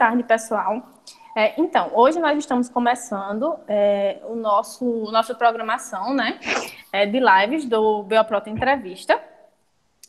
tarde, pessoal. É, então, hoje nós estamos começando é, o nosso nossa programação, né, é, de lives do Beoprota Entrevista.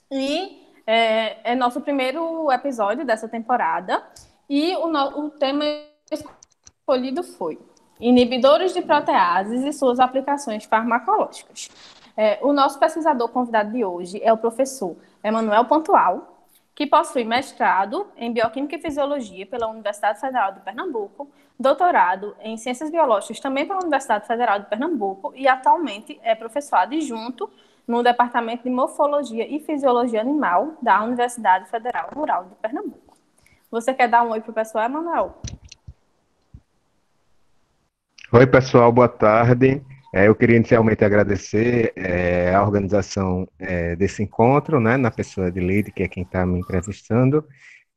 E é, é, nosso primeiro episódio dessa temporada. E o, no, o tema escolhido foi inibidores de proteases e suas aplicações farmacológicas. É, o nosso pesquisador convidado de hoje é o professor Emanuel Pontual, que possui mestrado em Bioquímica e Fisiologia pela Universidade Federal de Pernambuco, doutorado em Ciências Biológicas também pela Universidade Federal de Pernambuco e atualmente é professor adjunto no Departamento de Morfologia e Fisiologia Animal da Universidade Federal Rural de Pernambuco. Você quer dar um oi para o pessoal, Emanuel? Oi, pessoal, boa tarde. É, eu queria inicialmente agradecer é, a organização é, desse encontro, né, na pessoa de Lide, que é quem está me entrevistando,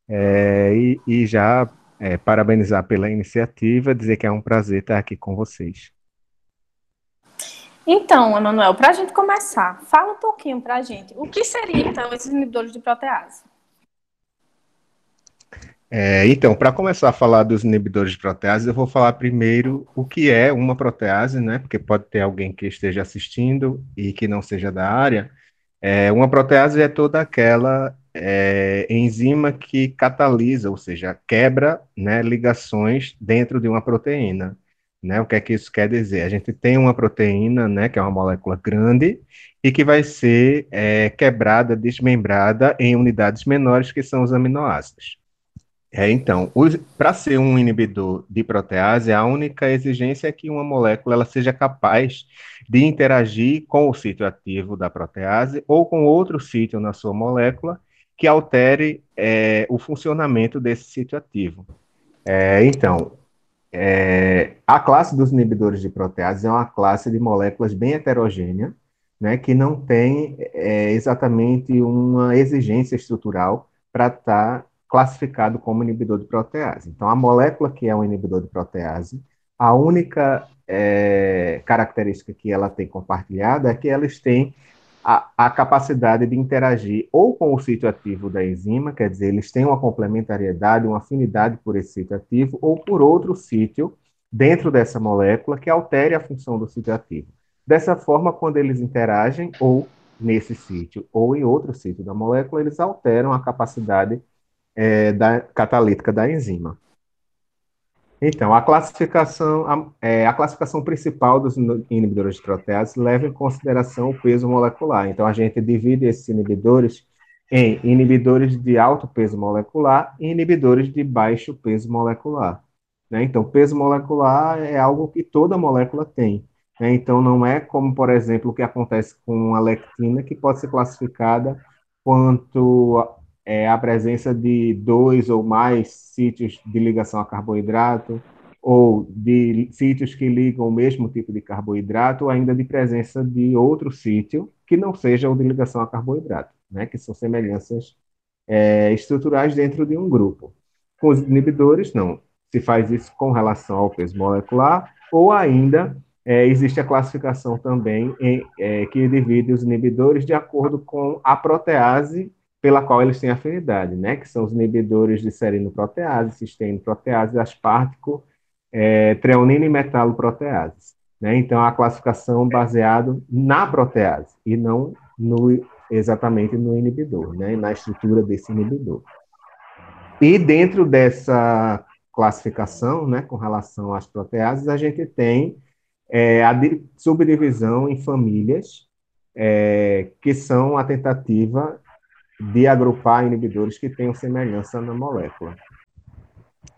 é, e, e, já é, parabenizar pela iniciativa, dizer que é um prazer estar aqui com vocês. Então, Emanuel, para a gente começar, fala um pouquinho para a gente, o que seriam, então, esses inibidores de protease? É, então, para começar a falar dos inibidores de protease, eu vou falar primeiro o que é uma protease, né? Porque pode ter alguém que esteja assistindo e que não seja da área. É, uma protease é toda aquela é, enzima que catalisa, ou seja, quebra né, ligações dentro de uma proteína. Né? O que é que isso quer dizer? A gente tem uma proteína, né, que é uma molécula grande, e que vai ser é, quebrada, desmembrada em unidades menores, que são os aminoácidos. É, então, para ser um inibidor de protease, a única exigência é que uma molécula ela seja capaz de interagir com o sítio ativo da protease ou com outro sítio na sua molécula que altere é, o funcionamento desse sítio ativo. É, então, é, a classe dos inibidores de protease é uma classe de moléculas bem heterogênea, né, que não tem é, exatamente uma exigência estrutural para estar tá classificado como inibidor de protease. Então, a molécula que é um inibidor de protease, a única é, característica que ela tem compartilhada é que elas têm a, a, capacidade de interagir ou com o sítio ativo da enzima, quer dizer, eles têm uma complementariedade, uma afinidade por esse sítio ativo, ou por outro sítio dentro dessa molécula que altere a função do sítio ativo. Dessa forma, quando eles interagem, ou nesse sítio, ou em outro sítio da molécula, eles alteram a capacidade é, da, catalítica da enzima. Então, a classificação, a, é, a, classificação principal dos inibidores de protease leva em consideração o peso molecular. Então, a gente divide esses inibidores em inibidores de alto peso molecular e inibidores de baixo peso molecular. Né? Então, peso molecular é algo que toda molécula tem. Né? Então, não é como, por exemplo, o que acontece com a lectina, que pode ser classificada quanto é, a presença de dois ou mais sítios de ligação a carboidrato, ou de sítios que ligam o mesmo tipo de carboidrato, ou ainda de presença de outro sítio que não seja o de ligação a carboidrato, né, que são semelhanças é, estruturais dentro de um grupo. Com os inibidores, não. Se faz isso com relação ao peso molecular, ou ainda é, existe a classificação também em, é, que divide os inibidores de acordo com a protease pela qual eles têm afinidade, né? Que são os inibidores de serinoprotease, cisteinoprotease, aspartico, é, treonina e metaloproteases. Né? Então, a classificação baseada na protease e não no, exatamente no inibidor, né? na estrutura desse inibidor. E dentro dessa classificação, né, com relação às proteases, a gente tem é, a subdivisão em famílias, é, que são a tentativa de agrupar inibidores que tenham semelhança na molécula.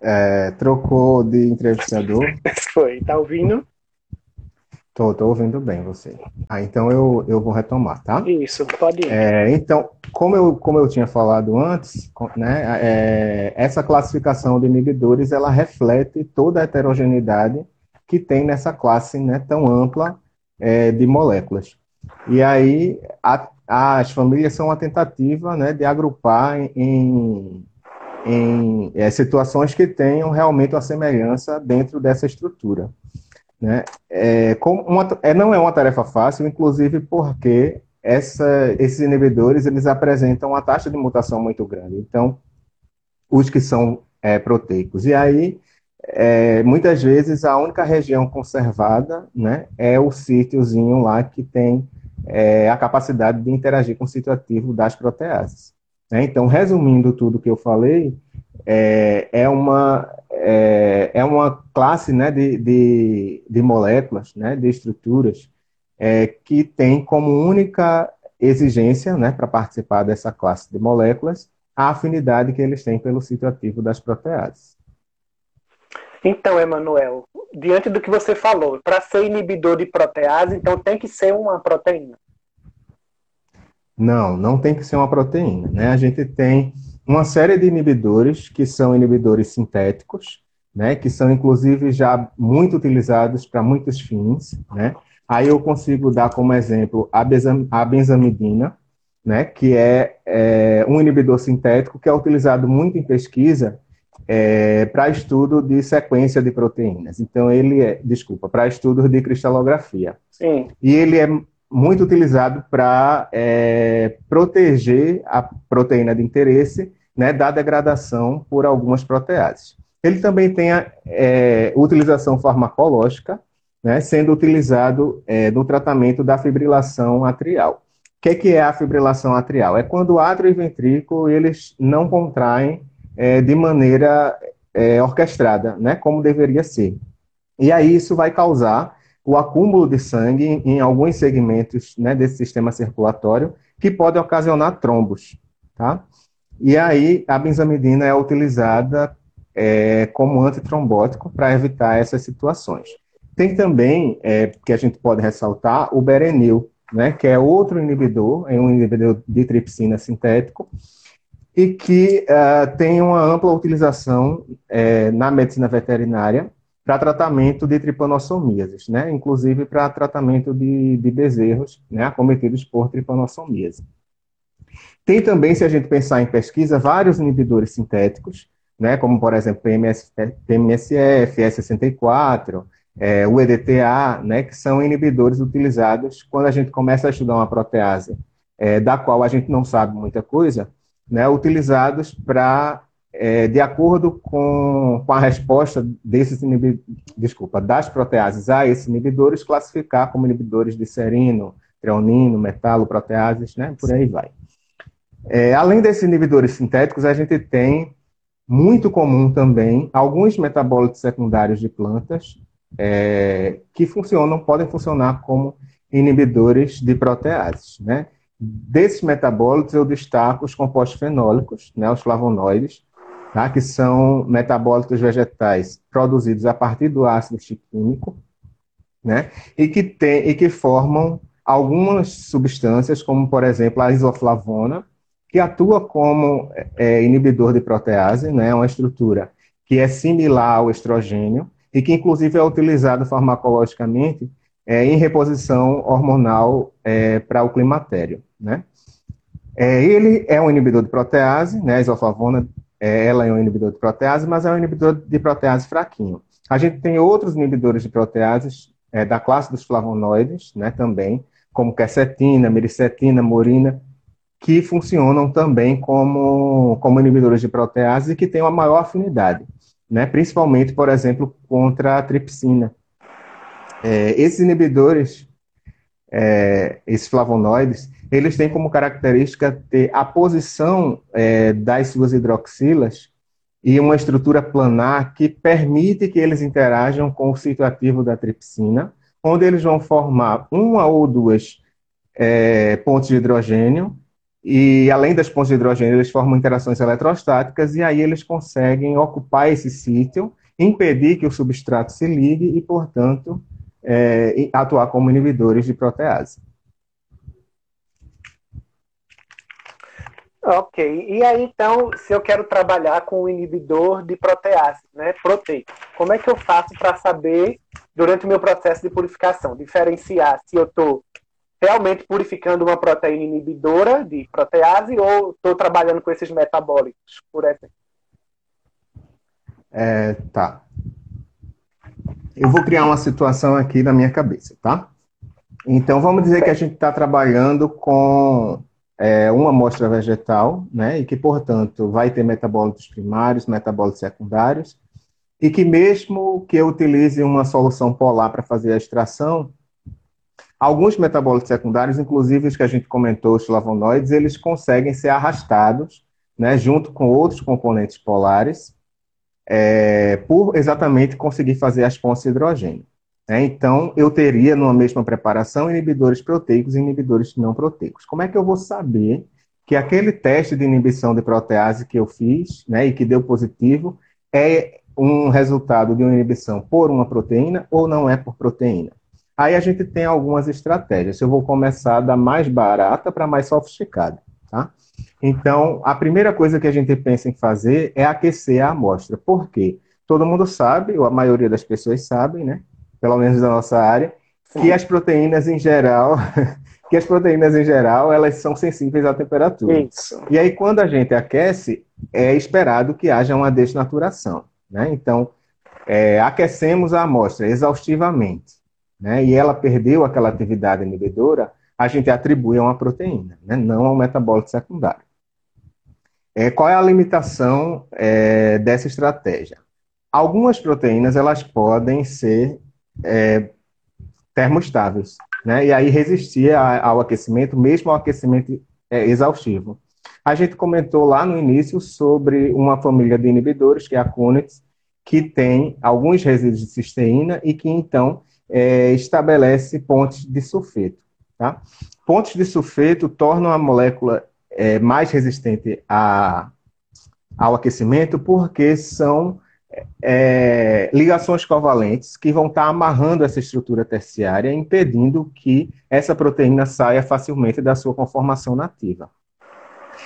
É, trocou de entrevistador. Foi, tá ouvindo? Tô, tô ouvindo bem você. Ah, então eu, eu vou retomar, tá? Isso, pode ir. É, então, como eu, como eu tinha falado antes, né, é, essa classificação de inibidores, ela reflete toda a heterogeneidade que tem nessa classe né, tão ampla é, de moléculas. E aí, a, as famílias são uma tentativa né, de agrupar em, em é, situações que tenham realmente uma semelhança dentro dessa estrutura. Né? É, uma, é, não é uma tarefa fácil, inclusive porque essa, esses inibidores eles apresentam uma taxa de mutação muito grande. Então, os que são é, proteicos. E aí, é, muitas vezes, a única região conservada né, é o sítiozinho lá que tem é, a capacidade de interagir com o sítio ativo das proteases. Né? Então, resumindo tudo que eu falei, é, é, uma, é, é uma classe né, de, de, de moléculas, né, de estruturas, é, que tem como única exigência né, para participar dessa classe de moléculas a afinidade que eles têm pelo sítio ativo das proteases. Então, Emanuel, diante do que você falou, para ser inibidor de protease, então tem que ser uma proteína? Não, não tem que ser uma proteína. Né? A gente tem uma série de inibidores que são inibidores sintéticos, né? que são inclusive já muito utilizados para muitos fins. Né? Aí eu consigo dar como exemplo a, benzamidina, né? que é, é um inibidor sintético que é utilizado muito em pesquisa é, para estudo de sequência de proteínas. Então, ele é, desculpa, para estudos de cristalografia. Sim. E ele é muito utilizado para é, proteger a proteína de interesse né, da degradação por algumas proteases. Ele também tem a é, utilização farmacológica, né, sendo utilizado é, no tratamento da fibrilação atrial. O que, que, é a fibrilação atrial? É quando o átrio e ventrículo eles não contraem é, de maneira é, orquestrada, né, como deveria ser. E aí isso vai causar o acúmulo de sangue em, alguns segmentos né, desse sistema circulatório, que pode ocasionar trombos. Tá? E aí a benzamidina é utilizada é, como antitrombótico para evitar essas situações. Tem também, é, que a gente pode ressaltar, o berenil, né, que é outro inibidor, é um inibidor de tripsina sintético, e que uh, tem uma ampla utilização uh, na medicina veterinária para tratamento de tripanossomíases, né? inclusive para tratamento de, de bezerros né? acometidos por tripanossomíase. Tem também, se a gente pensar em pesquisa, vários inibidores sintéticos, né? como, por exemplo, PMS, PMSF, S64, é, o EDTA, né? que são inibidores utilizados quando a gente começa a estudar uma protease é, da qual a gente não sabe muita coisa, né, utilizados para, é, de acordo com, com a resposta desses desculpa, das proteases a esses inibidores, classificar como inibidores de serino, treonino, metalo, proteases, né, por aí vai. É, além desses inibidores sintéticos, a gente tem muito comum também alguns metabólitos secundários de plantas é, que funcionam, podem funcionar como inibidores de proteases, né? Desses metabólitos, eu destaco os compostos fenólicos, né, os flavonoides, tá, que são metabólitos vegetais produzidos a partir do ácido estiquímico, né, e, que tem, e que formam algumas substâncias, como, por exemplo, a isoflavona, que atua como é, inibidor de protease, né, uma estrutura que é similar ao estrogênio e que, inclusive, é utilizado farmacologicamente é, em reposição hormonal é, para o climatério. Né? É, ele é um inibidor de protease, né? a isoflavona é, ela é um inibidor de protease, mas é um inibidor de protease fraquinho. A gente tem outros inibidores de proteases é, da classe dos flavonoides, né, também, como quercetina, miricetina, morina, que funcionam também como, como inibidores de protease e que têm uma maior afinidade, né, principalmente, por exemplo, contra a tripsina, é, esses inibidores, é, esses flavonoides, eles têm como característica ter a posição é, das suas hidroxilas e uma estrutura planar que permite que eles interajam com o sítio ativo da tripsina, onde eles vão formar uma ou duas é, pontes de hidrogênio, e além das pontes de hidrogênio, eles formam interações eletrostáticas, e aí eles conseguem ocupar esse sítio, impedir que o substrato se ligue e, portanto, é, atuar como inibidores de protease. Ok. E aí, então, se eu quero trabalhar com um inibidor de protease, né, proteico, como é que eu faço para saber, durante o meu processo de purificação, diferenciar se eu estou realmente purificando uma proteína inibidora de protease ou estou trabalhando com esses metabólicos, por exemplo? É, tá. Eu vou criar uma situação aqui na minha cabeça, tá? Então, vamos dizer que a gente está trabalhando com é, uma amostra vegetal, né, e que, portanto, vai ter metabólitos primários, metabólitos secundários, e que mesmo que eu utilize uma solução polar para fazer a extração, alguns metabólitos secundários, inclusive os que a gente comentou, os flavonoides, eles conseguem ser arrastados, né, junto com outros componentes polares, é, por exatamente conseguir fazer as pontes de hidrogênio. É, então, eu teria, numa mesma preparação, inibidores proteicos e inibidores não proteicos. Como é que eu vou saber que aquele teste de inibição de protease que eu fiz, né, e que deu positivo, é um resultado de uma inibição por uma proteína ou não é por proteína? Aí a gente tem algumas estratégias. Eu vou começar da mais barata para mais sofisticada, tá? Então, a primeira coisa que a gente pensa em fazer é aquecer a amostra. Por quê? Todo mundo sabe, ou a maioria das pessoas sabem, né? Pelo menos da nossa área, Sim. que as proteínas em geral, que as proteínas em geral, elas são sensíveis à temperatura. Isso. E aí quando a gente aquece, é esperado que haja uma desnaturação, né? Então, é, aquecemos a amostra exaustivamente, né? E ela perdeu aquela atividade inibidora, a gente atribui a uma proteína, né? Não a um metabólito secundário. É, qual é a limitação é, dessa estratégia? Algumas proteínas elas podem ser é, termostáveis, né? E aí resistia ao aquecimento, mesmo ao aquecimento é, exaustivo. A gente comentou lá no início sobre uma família de inibidores, que é a Kunitz, que tem alguns resíduos de cisteína e que então é, estabelece pontes de sulfeto. Tá? Pontes de sulfeto tornam a molécula é, mais resistente a, ao aquecimento porque são é, ligações covalentes que vão estar amarrando essa estrutura terciária, impedindo que essa proteína saia facilmente da sua conformação nativa.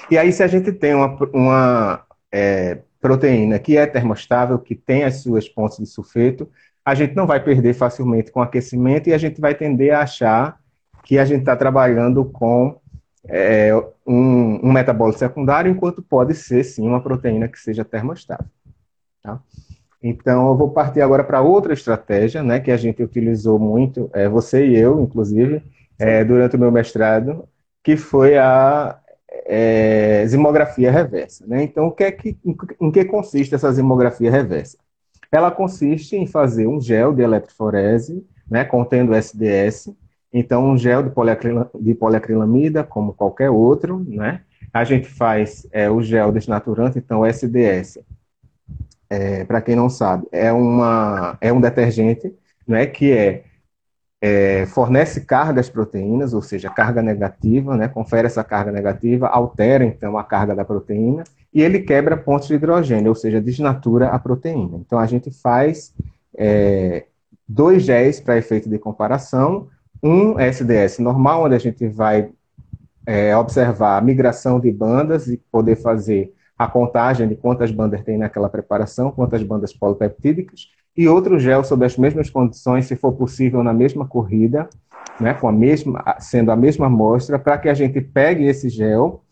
E aí, se a gente tem uma, uma é, proteína que é termostável, que tem as suas pontes de sulfeto, a gente não vai perder facilmente com aquecimento e a gente vai tender a achar que a gente está trabalhando com é, um, um metabólito secundário, enquanto pode ser, sim, uma proteína que seja termostável. Tá? Então, eu vou partir agora para outra estratégia, né, que a gente utilizou muito, é, você e eu, inclusive, é, durante o meu mestrado, que foi a é, zimografia reversa. Né? Então, o que é que, em, que consiste essa zimografia reversa? Ela consiste em fazer um gel de eletroforese, né, contendo SDS, então um gel de, de poliacrilamida, como qualquer outro, né? A gente faz é, o gel desnaturante, então SDS, é, para quem não sabe, é, uma, é um detergente né, que é, é, fornece cargas proteínas, ou seja, carga negativa, né, confere essa carga negativa, altera então a carga da proteína e ele quebra pontos de hidrogênio, ou seja, desnatura a proteína. Então a gente faz é, dois géis para efeito de comparação, um SDS normal, onde a gente vai é, observar a migração de bandas e poder fazer a contagem de quantas bandas tem naquela preparação, quantas bandas polipeptídicas, e outro gel sob as mesmas condições, se for possível, na mesma corrida, né, com a mesma, sendo a mesma amostra, para que a gente pegue esse gel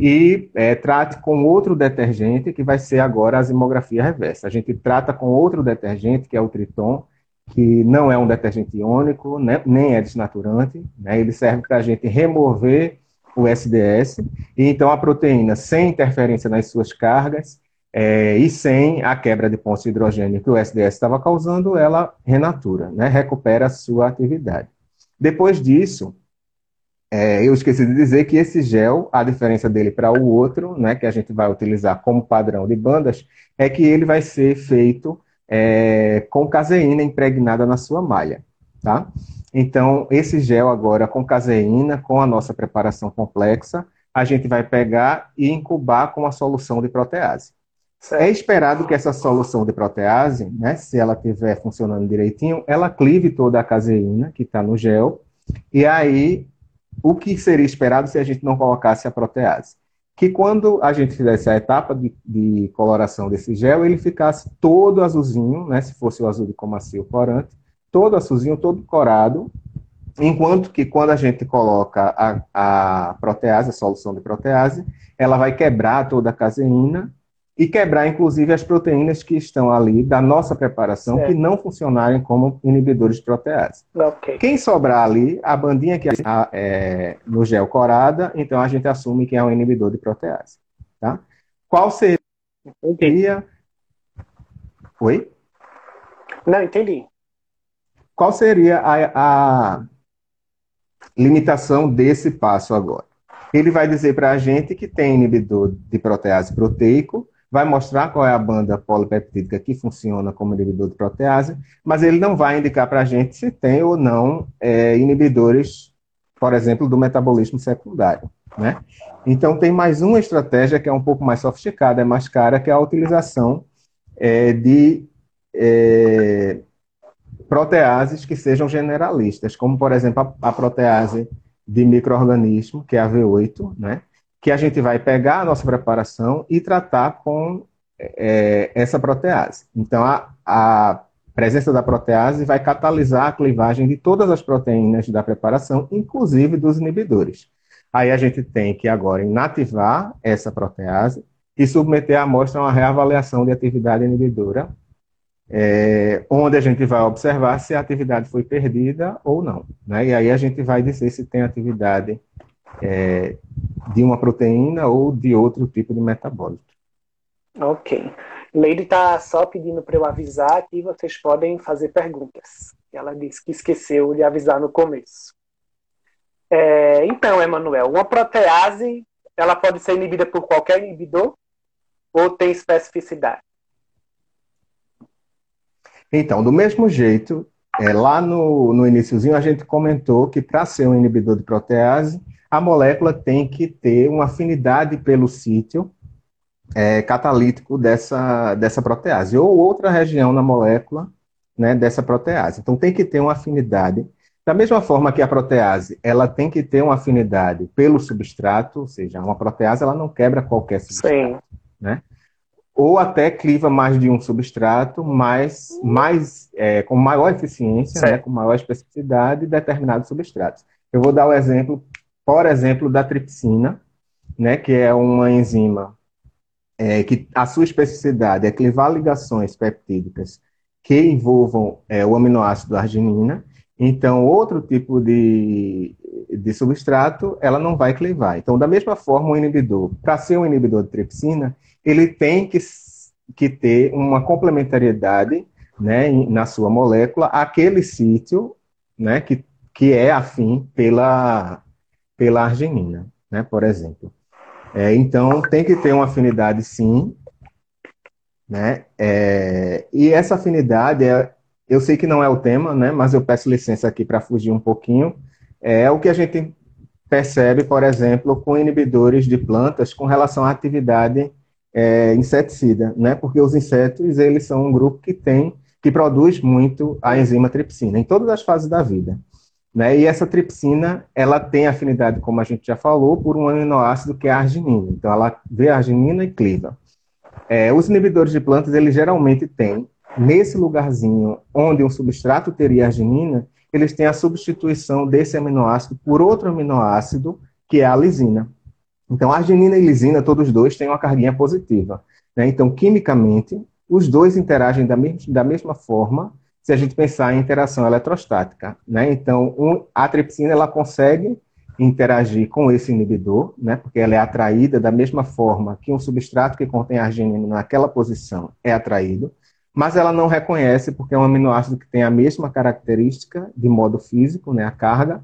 e é, trate com outro detergente, que vai ser agora a zimografia reversa. A gente trata com outro detergente, que é o Triton, que não é um detergente iônico, né, nem é desnaturante, né, ele serve para a gente remover o SDS, e então a proteína, sem interferência nas suas cargas é, e sem a quebra de pontos de hidrogênio que o SDS estava causando, ela renatura, né, recupera a sua atividade. Depois disso, é, eu esqueci de dizer que esse gel, a diferença dele para o outro, né, que a gente vai utilizar como padrão de bandas, é que ele vai ser feito é, com caseína impregnada na sua malha, tá? Então, esse gel agora com caseína, com a nossa preparação complexa, a gente vai pegar e incubar com a solução de protease. É esperado que essa solução de protease, né, se ela estiver funcionando direitinho, ela clive toda a caseína que está no gel, e aí o que seria esperado se a gente não colocasse a protease? Que quando a gente fizesse a etapa de, de coloração desse gel, ele ficasse todo azulzinho, né, se fosse o azul de comacio corante, todo azulzinho, todo corado, enquanto que quando a gente coloca a, a protease, a solução de protease, ela vai quebrar toda a caseína e quebrar, inclusive, as proteínas que estão ali da nossa preparação certo. que não funcionarem como inibidores de protease. Okay. Quem sobrar ali, a bandinha que está é, no gel corada, então a gente assume que é um inibidor de protease. Tá? Qual seria. Entendi. Oi? Não, entendi. Qual seria a, a limitação desse passo agora? Ele vai dizer para a gente que tem inibidor de protease proteico, vai mostrar qual é a banda polipeptídica que funciona como inibidor de protease, mas ele não vai indicar para a gente se tem ou não é, inibidores, por exemplo, do metabolismo secundário. Né? Então, tem mais uma estratégia que é um pouco mais sofisticada, é mais cara, que é a utilização é, de é, proteases que sejam generalistas, como, por exemplo, a, a protease de microorganismo, que é a V8, né? que a gente vai pegar a nossa preparação e tratar com é, essa protease. Então, a, a presença da protease vai catalisar a clivagem de todas as proteínas da preparação, inclusive dos inibidores. Aí a gente tem que agora inativar essa protease e submeter a amostra a uma reavaliação de atividade inibidora, é, onde a gente vai observar se a atividade foi perdida ou não. Né? E aí a gente vai dizer se tem atividade é, de uma proteína ou de outro tipo de metabólito. Ok. Leide está só pedindo para eu avisar que vocês podem fazer perguntas. Ela disse que esqueceu de avisar no começo. É, então, Emanuel, uma protease ela pode ser inibida por qualquer inibidor ou tem especificidade? Então, do mesmo jeito, é, lá no, no iníciozinho a gente comentou que para ser um inibidor de protease, a molécula tem que ter uma afinidade pelo sítio é, catalítico dessa, dessa protease, ou outra região na molécula né, dessa protease. Então tem que ter uma afinidade. Da mesma forma que a protease, ela tem que ter uma afinidade pelo substrato, ou seja, uma protease ela não quebra qualquer substrato. Sim. Né? Ou até cliva mais de um substrato, mas mais, é, com maior eficiência, né, com maior especificidade de determinados substratos. Eu vou dar o exemplo por exemplo, da tripsina, né, que é uma enzima é, que a sua especificidade é clivar ligações peptídicas que envolvam é, o aminoácido arginina. Então, outro tipo de, de substrato, ela não vai clivar. Então, da mesma forma, o inibidor, para ser um inibidor de tripsina, ele tem que, que ter uma complementariedade né, na sua molécula aquele sítio né, que, que é afim pela, pela arginina, né, por exemplo. É, então, tem que ter uma afinidade, sim, né, é, e essa afinidade, é, eu sei que não é o tema, né, mas eu peço licença aqui para fugir um pouquinho, é o que a gente percebe, por exemplo, com inibidores de plantas com relação à atividade é, inseticida, né, porque os insetos, eles são um grupo que tem, que produz muito a enzima tripsina, em todas as fases da vida. Né? E essa tripsina, ela tem afinidade, como a gente já falou, por um aminoácido que é a arginina. Então, ela vê a arginina e cliva. É, os inibidores de plantas, eles geralmente têm, nesse lugarzinho onde um substrato teria arginina, eles têm a substituição desse aminoácido por outro aminoácido, que é a lisina. Então, arginina e lisina, todos dois têm uma carguinha positiva. Né? Então, quimicamente, os dois interagem da, me da mesma forma se a gente pensar em interação eletrostática. Né? Então, um, a tripsina ela consegue interagir com esse inibidor, né? porque ela é atraída da mesma forma que um substrato que contém arginina naquela posição é atraído, mas ela não reconhece porque é um aminoácido que tem a mesma característica de modo físico, né, a carga,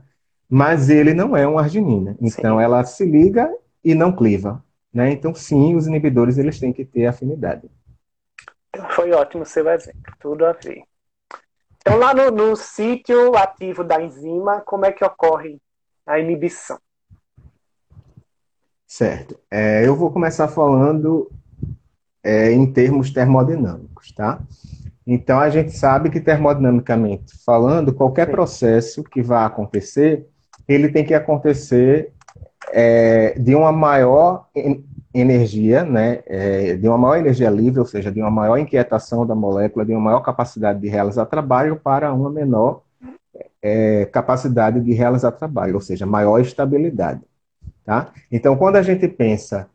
mas ele não é uma arginina. Então, sim. ela se liga e não cliva. Né? Então, sim, os inibidores eles têm que ter afinidade. Foi ótimo seu exemplo, tudo a ver. Então, lá no, no sítio ativo da enzima, como é que ocorre a inibição? Certo. É, eu vou começar falando é, em termos termodinâmicos, tá? Então, a gente sabe que termodinamicamente falando, qualquer processo que vá acontecer, ele tem que acontecer é, de uma maior energia, né, é, de uma maior energia livre, ou seja, de uma maior inquietação da molécula, de uma maior capacidade de realizar trabalho para uma menor é, capacidade de realizar trabalho, ou seja, maior estabilidade. Tá? Então, quando a gente pensa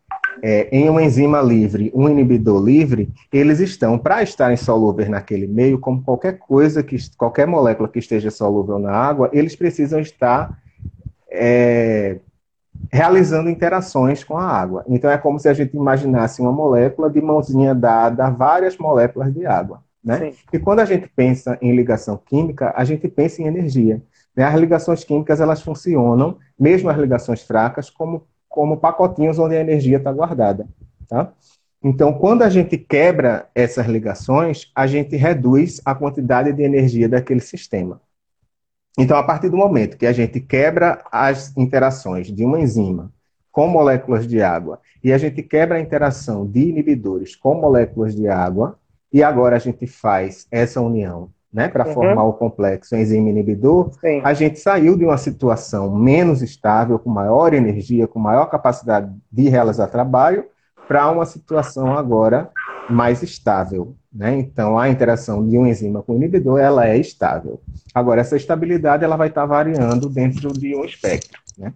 é, em uma enzima livre, um inibidor livre, eles estão, para estarem solúveis naquele meio, como qualquer coisa, que qualquer molécula que esteja solúvel na água, eles precisam estar é, realizando interações com a água. Então é como se a gente imaginasse uma molécula de mãozinha dada a várias moléculas de água. Né? E quando a gente pensa em ligação química, a gente pensa em energia. Né? As ligações químicas elas funcionam, mesmo as ligações fracas, como como pacotinhos onde a energia está guardada. Tá? Então, quando a gente quebra essas ligações, a gente reduz a quantidade de energia daquele sistema. Então, a partir do momento que a gente quebra as interações de uma enzima com moléculas de água e a gente quebra a interação de inibidores com moléculas de água, e agora a gente faz essa união né, para uhum. formar o complexo enzima inibidor, Sim. a gente saiu de uma situação menos estável, com maior energia, com maior capacidade de realizar trabalho, para uma situação agora mais estável. Né? Então, a interação de um enzima com o inibidor ela é estável. Agora, essa estabilidade ela vai estar variando dentro de um espectro. Né?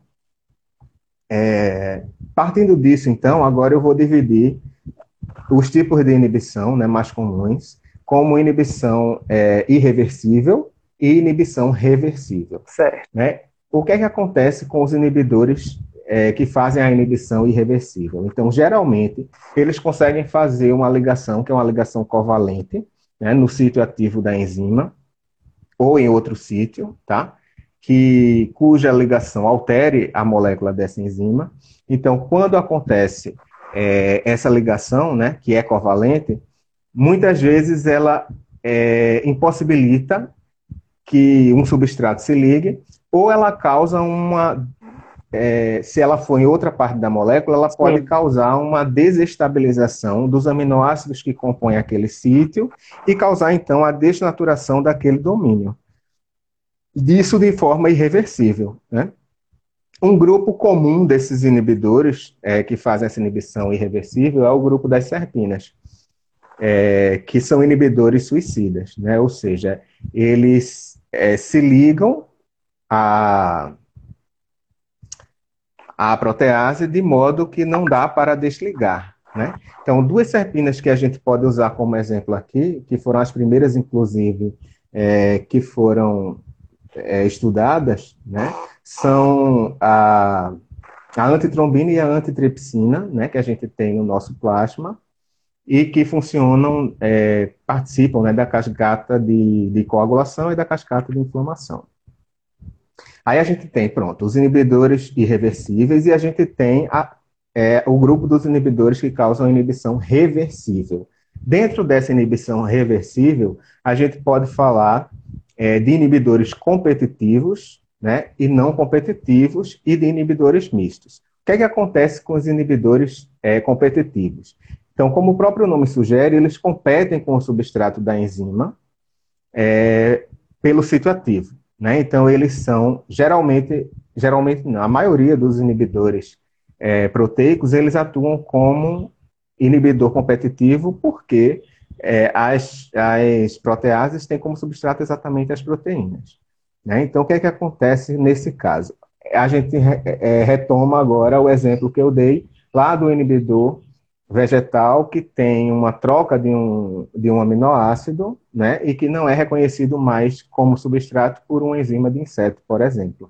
É, partindo disso, então, agora eu vou dividir os tipos de inibição né, mais comuns como inibição é, irreversível e inibição reversível. Certo. Né? O que é que acontece com os inibidores é, que fazem a inibição irreversível? Então, geralmente, eles conseguem fazer uma ligação, que é uma ligação covalente, né, no sítio ativo da enzima, ou em outro sítio, tá? Que, cuja ligação altere a molécula dessa enzima. Então, quando acontece é, essa ligação, né, que é covalente, muitas vezes ela é, impossibilita que um substrato se ligue, ou ela causa uma. É, se ela for em outra parte da molécula, ela pode Sim. causar uma desestabilização dos aminoácidos que compõem aquele sítio e causar, então, a desnaturação daquele domínio. Disso de forma irreversível. Né? Um grupo comum desses inibidores é, que fazem essa inibição irreversível é o grupo das serpinas é, que são inibidores suicidas, né? Ou seja, eles é, se ligam à, à protease de modo que não dá para desligar, né? Então, duas serpinas que a gente pode usar como exemplo aqui, que foram as primeiras, inclusive, é, que foram é, estudadas, né? São a, a antitrombina e a antitripsina, né? Que a gente tem no nosso plasma, e que funcionam, é, participam né, da cascata de, de coagulação e da cascata de inflamação. Aí a gente tem, pronto, os inibidores irreversíveis e a gente tem a, é, o grupo dos inibidores que causam inibição reversível. Dentro dessa inibição reversível, a gente pode falar é, de inibidores competitivos né, e não competitivos e de inibidores mistos. O que, é que acontece com os inibidores é, competitivos? Então, como o próprio nome sugere, eles competem com o substrato da enzima é, pelo sítio ativo. Né? Então, eles são, geralmente, geralmente a maioria dos inibidores é, proteicos, eles atuam como inibidor competitivo porque é, as, as proteases têm como substrato exatamente as proteínas. Né? Então, o que é que acontece nesse caso? A gente é, retoma agora o exemplo que eu dei lá do inibidor vegetal que tem uma troca de um, de um aminoácido, né, e que não é reconhecido mais como substrato por uma enzima de inseto, por exemplo.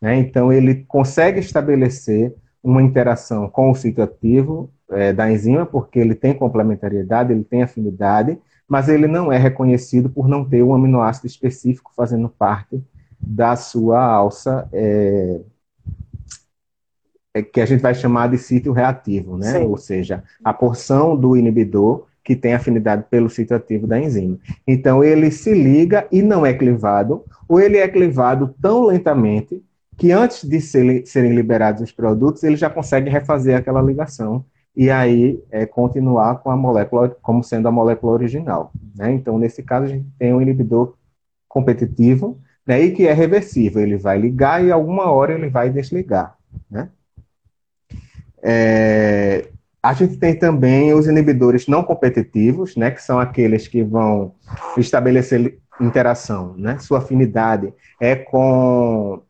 Né? Então, ele consegue estabelecer uma interação com o sítio ativo é, da enzima, porque ele tem complementariedade, ele tem afinidade, mas ele não é reconhecido por não ter um aminoácido específico fazendo parte da sua alça é, que a gente vai chamar de sítio reativo, né? Sim. Ou seja, a porção do inibidor que tem afinidade pelo sítio ativo da enzima. Então, ele se liga e não é clivado, ou ele é clivado tão lentamente que antes de serem liberados os produtos, ele já consegue refazer aquela ligação e aí é, continuar com a molécula como sendo a molécula original. Né? Então, nesse caso, a gente tem um inibidor competitivo né, e que é reversível. Ele vai ligar e alguma hora ele vai desligar. Né? É, a gente tem também os inibidores não competitivos, né, que são aqueles que vão estabelecer interação, né, sua afinidade é com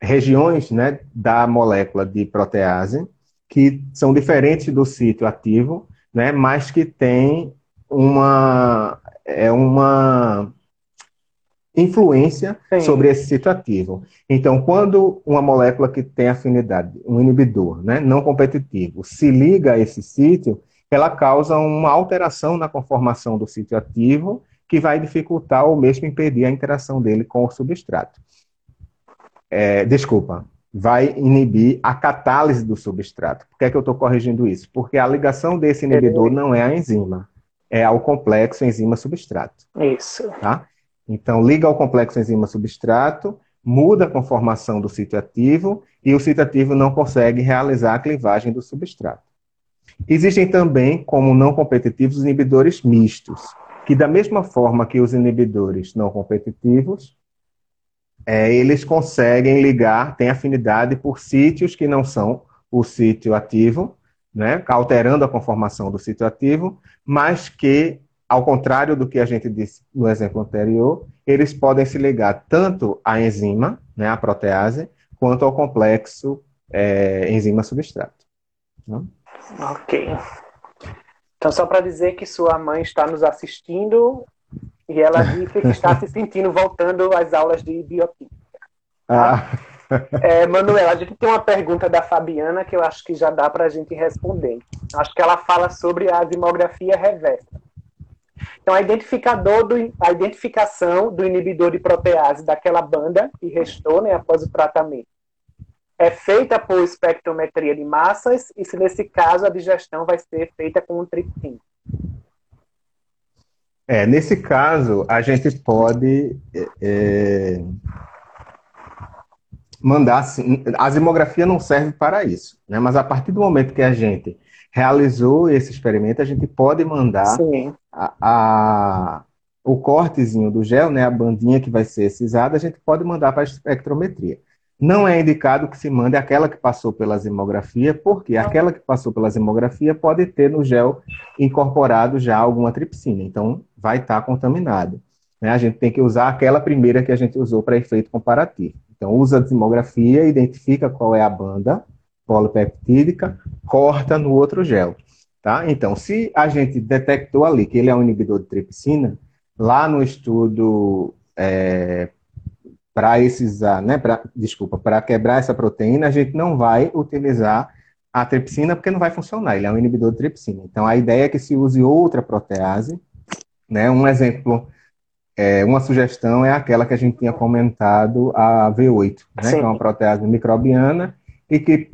regiões né, da molécula de protease, que são diferentes do sítio ativo, né, mas que têm uma, é uma influência Sim. sobre esse sítio ativo. Então, quando uma molécula que tem afinidade, um inibidor né, não competitivo, se liga a esse sítio, ela causa uma alteração na conformação do sítio ativo que vai dificultar ou mesmo impedir a interação dele com o substrato. É, desculpa, vai inibir a catálise do substrato. Por que, é que eu estou corrigindo isso? Porque a ligação desse inibidor não é a enzima, é ao complexo enzima-substrato. Isso. Tá? Então, liga ao complexo enzima-substrato, muda a conformação do sítio ativo e o sítio ativo não consegue realizar a clivagem do substrato. Existem também, como não competitivos, inibidores mistos, que da mesma forma que os inibidores não competitivos, é, eles conseguem ligar, têm afinidade por sítios que não são o sítio ativo, né, alterando a conformação do sítio ativo, mas que, ao contrário do que a gente disse no exemplo anterior, eles podem se ligar tanto à enzima, né, à protease, quanto ao complexo é, enzima-substrato. Né? Ok. Então, só para dizer que sua mãe está nos assistindo e ela disse que está se sentindo voltando às aulas de bioquímica. Ah. É, Manuela, a gente tem uma pergunta da Fabiana que eu acho que já dá para a gente responder. Acho que ela fala sobre a demografia reversa. Então, a, identificador do, a identificação do inibidor de protease daquela banda que restou né, após o tratamento é feita por espectrometria de massas e se nesse caso a digestão vai ser feita com um tripsin. É, nesse caso, a gente pode é, é mandar. Assim, a zimografia não serve para isso, né? mas a partir do momento que a gente realizou esse experimento, a gente pode mandar a, a, o cortezinho do gel, né, a bandinha que vai ser cisada, a gente pode mandar para a espectrometria. Não é indicado que se mande aquela que passou pela zimografia, porque aquela que passou pela zimografia pode ter no gel incorporado já alguma tripsina, então vai estar tá contaminado. Né? A gente tem que usar aquela primeira que a gente usou para efeito comparativo. Então, usa a zimografia, identifica qual é a banda polipeptídica, corta no outro gel. Tá? Então, se a gente detectou ali que ele é um inibidor de tripsina, lá no estudo é, para esses, né, pra, desculpa, para quebrar essa proteína, a gente não vai utilizar a tripsina porque não vai funcionar, ele é um inibidor de tripsina. Então, a ideia é que se use outra protease, né, um exemplo, é, uma sugestão é aquela que a gente tinha comentado, a V8, né, que é uma protease microbiana e que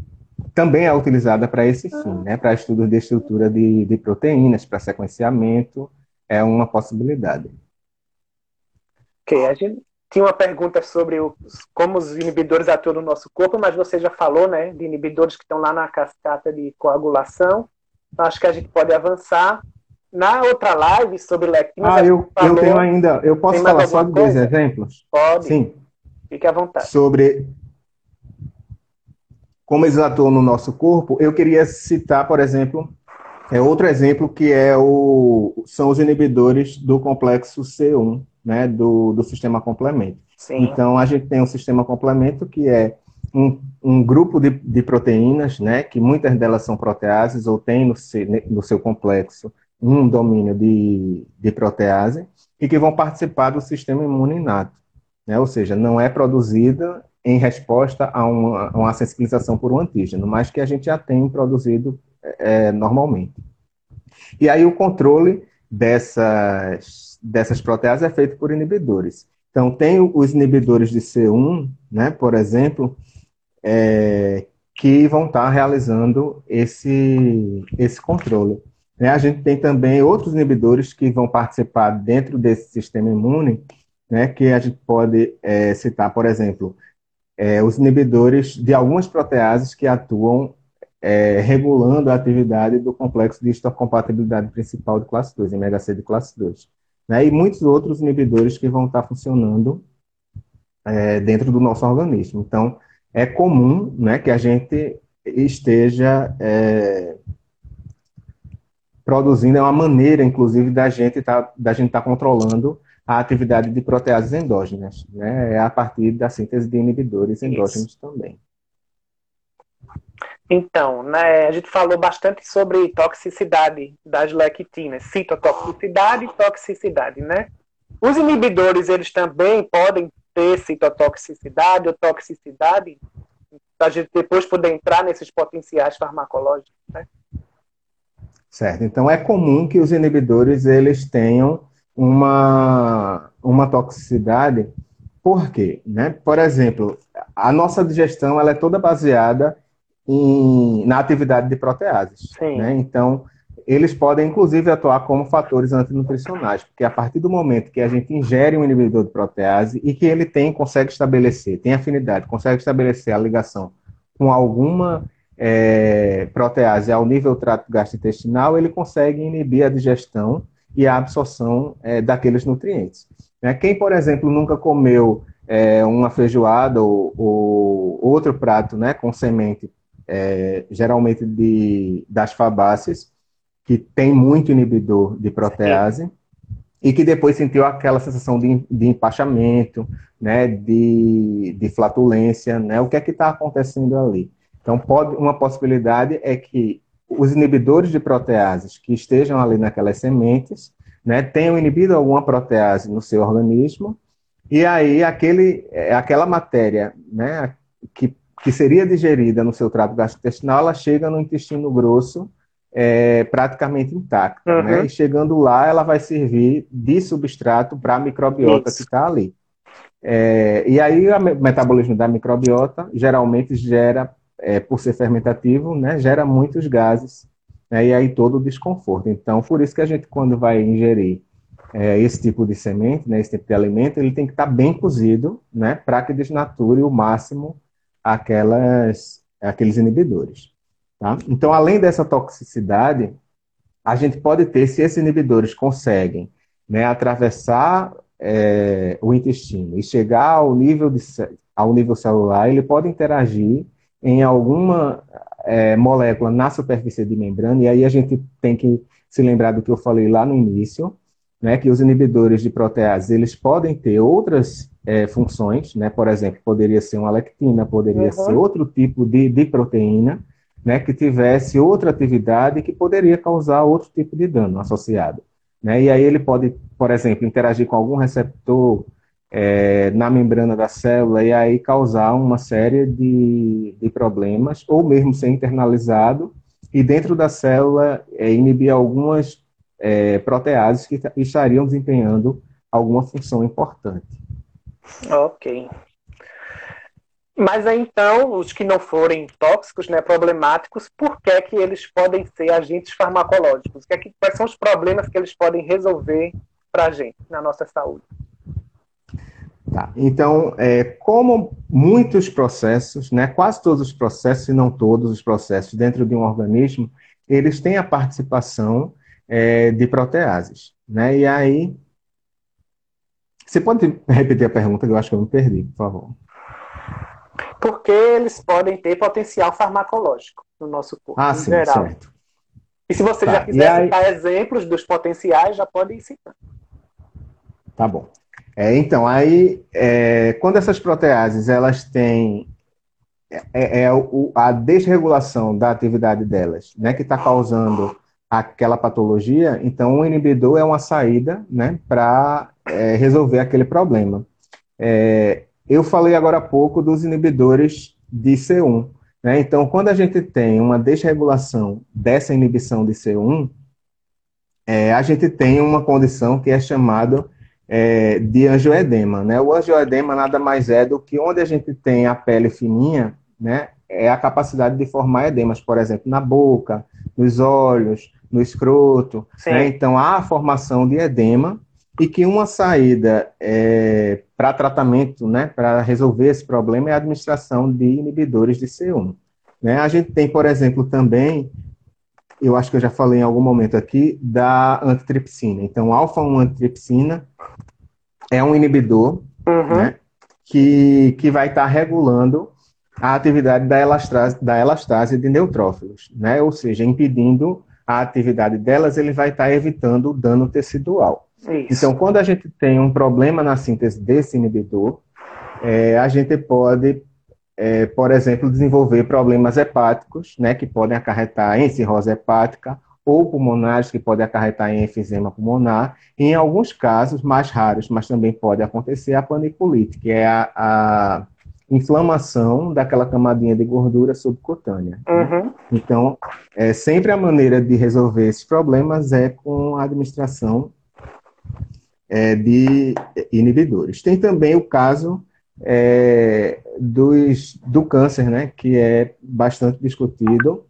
também é utilizada para esse fim, né, para estudos de estrutura de, de proteínas, para sequenciamento, é uma possibilidade. Ok, a gente, tinha uma pergunta sobre os, como os inibidores atuam no nosso corpo, mas você já falou, né, de inibidores que estão lá na cascata de coagulação. Então, acho que a gente pode avançar. Na outra live sobre lectinas, ah, eu, falou, eu tenho ainda. Eu posso falar só de dois exemplos? Pode. Sim. Fique à vontade. Sobre como eles atuam no nosso corpo, eu queria citar, por exemplo, é outro exemplo que é o, são os inibidores do complexo C1, né, do, do sistema complemento. Sim. Então, a gente tem um sistema complemento que é um, um grupo de, de, proteínas, né, que muitas delas são proteases ou tem no, seu, no seu complexo um domínio de, de protease e que vão participar do sistema imune inato. Né, ou seja, não é produzida em resposta a uma, uma sensibilização por um antígeno, mas que a gente já tem produzido é, normalmente. E aí o controle dessas dessas proteases é feito por inibidores. Então, tem os inibidores de C1, né, por exemplo, é, que vão estar realizando esse, esse controle. Né, a gente tem também outros inibidores que vão participar dentro desse sistema imune, né, que a gente pode é, citar, por exemplo, é, os inibidores de algumas proteases que atuam é, regulando a atividade do complexo de histocompatibilidade principal de classe 2, MHC de classe 2 né, e muitos outros inibidores que vão estar funcionando é, dentro do nosso organismo. Então, é comum né, que a gente esteja é, produzindo, é uma maneira, inclusive, da gente tá, estar tá controlando a atividade de proteases endógenas, né, é a partir da síntese de inibidores endógenos Isso. também. Então, né, a gente falou bastante sobre toxicidade das lectinas, citotoxicidade e toxicidade, né? Os inibidores, eles também podem ter citotoxicidade ou toxicidade, para a gente depois poder entrar nesses potenciais farmacológicos, né? Certo. Então, é comum que os inibidores, eles tenham uma, uma toxicidade, por quê? Né? Por exemplo, a nossa digestão, ela é toda baseada em, na atividade de proteases. Né? Então, eles podem, inclusive, atuar como fatores antinutricionais, porque a partir do momento que a gente ingere um inibidor de protease e que ele tem, consegue estabelecer, tem afinidade, consegue estabelecer a ligação com alguma é, protease ao nível trato gastrointestinal, ele consegue inibir a digestão e a absorção é, daqueles nutrientes. Né? Quem, por exemplo, nunca comeu é, uma feijoada ou, ou, outro prato né, com semente é, geralmente de, das fabáceas, que tem muito inibidor de protease, e que depois sentiu aquela sensação de, de empachamento, né, de, de flatulência, né, o que é que está acontecendo ali. Então, pode, uma possibilidade é que os inibidores de proteases que estejam ali naquelas sementes, né, tenham inibido alguma protease no seu organismo, e aí aquele, é, aquela matéria né, que que seria digerida no seu trato gastrointestinal, ela chega no intestino grosso é, praticamente intacta. Né? Uhum. Né? E chegando lá, ela vai servir de substrato para a microbiota Isso. que está ali. É, e aí, o metabolismo da microbiota geralmente gera, é, por ser fermentativo, né, gera muitos gases, né, e aí todo o desconforto. Então, por isso que a gente, quando vai ingerir é, esse tipo de semente, né, esse tipo de alimento, ele tem que estar tá bem cozido, né, para que desnature o máximo aquelas, aqueles inibidores. Tá? Então, além dessa toxicidade, a gente pode ter, se esses inibidores conseguem né, atravessar é, o intestino e chegar ao nível, de, ao nível celular, ele pode interagir em alguma é, molécula na superfície de membrana, e aí a gente tem que se lembrar do que eu falei lá no início, né, que os inibidores de protease eles podem ter outras é, funções, né? Por exemplo, poderia ser uma lectina, poderia uhum. ser outro tipo de, de proteína, né? Que tivesse outra atividade que poderia causar outro tipo de dano associado, né? E aí ele pode, por exemplo, interagir com algum receptor é, na membrana da célula e aí causar uma série de, de problemas, ou mesmo ser internalizado e dentro da célula é, inibir algumas é, proteases que estariam desempenhando alguma função importante. Ok. Mas então, os que não forem tóxicos, né, problemáticos, por que, que eles podem ser agentes farmacológicos? Que é que, quais são os problemas que eles podem resolver para a gente, na nossa saúde? Tá. Então, é, como muitos processos, né, quase todos os processos, e não todos os processos dentro de um organismo, eles têm a participação é, de proteases. Né? E aí, você pode repetir a pergunta, que eu acho que eu me perdi, por favor. Porque eles podem ter potencial farmacológico no nosso corpo, ah, sim, geral. Certo. E se você tá. já quiser aí... citar exemplos dos potenciais, já pode citando. Tá bom. É, então, aí, é, quando essas proteases, elas têm é, é, é o, a desregulação da atividade delas, né, que está causando aquela patologia, então o inibidor é uma saída né, para é, resolver aquele problema. É, eu falei agora há pouco dos inibidores de C1. Né? Então, quando a gente tem uma desregulação dessa inibição de C1, é, a gente tem uma condição que é chamada é, de angioedema. Né? O angioedema nada mais é do que onde a gente tem a pele fininha, né? é a capacidade de formar edemas, por exemplo, na boca, nos olhos, no escroto. Né? Então, há a formação de edema e que uma saída é, para tratamento, né, para resolver esse problema, é a administração de inibidores de C1. Né? A gente tem, por exemplo, também, eu acho que eu já falei em algum momento aqui, da antitripsina. Então, alfa-1 antitripsina é um inibidor uhum. né, que, que vai estar tá regulando a atividade da elastase, da elastase de neutrófilos, né? ou seja, impedindo a atividade delas, ele vai estar tá evitando o dano tecidual. Isso. Então, quando a gente tem um problema na síntese desse inibidor, é, a gente pode é, por exemplo, desenvolver problemas hepáticos, né, que podem acarretar em cirrose hepática, ou pulmonares, que podem acarretar em enfisema pulmonar, e em alguns casos mais raros, mas também pode acontecer, a paniculite, que é a, a inflamação daquela camadinha de gordura subcutânea. Uhum. Né? Então, é, sempre a maneira de resolver esses problemas é com a administração é, de inibidores. Tem também o caso é, dos, do câncer, né, que é bastante discutido,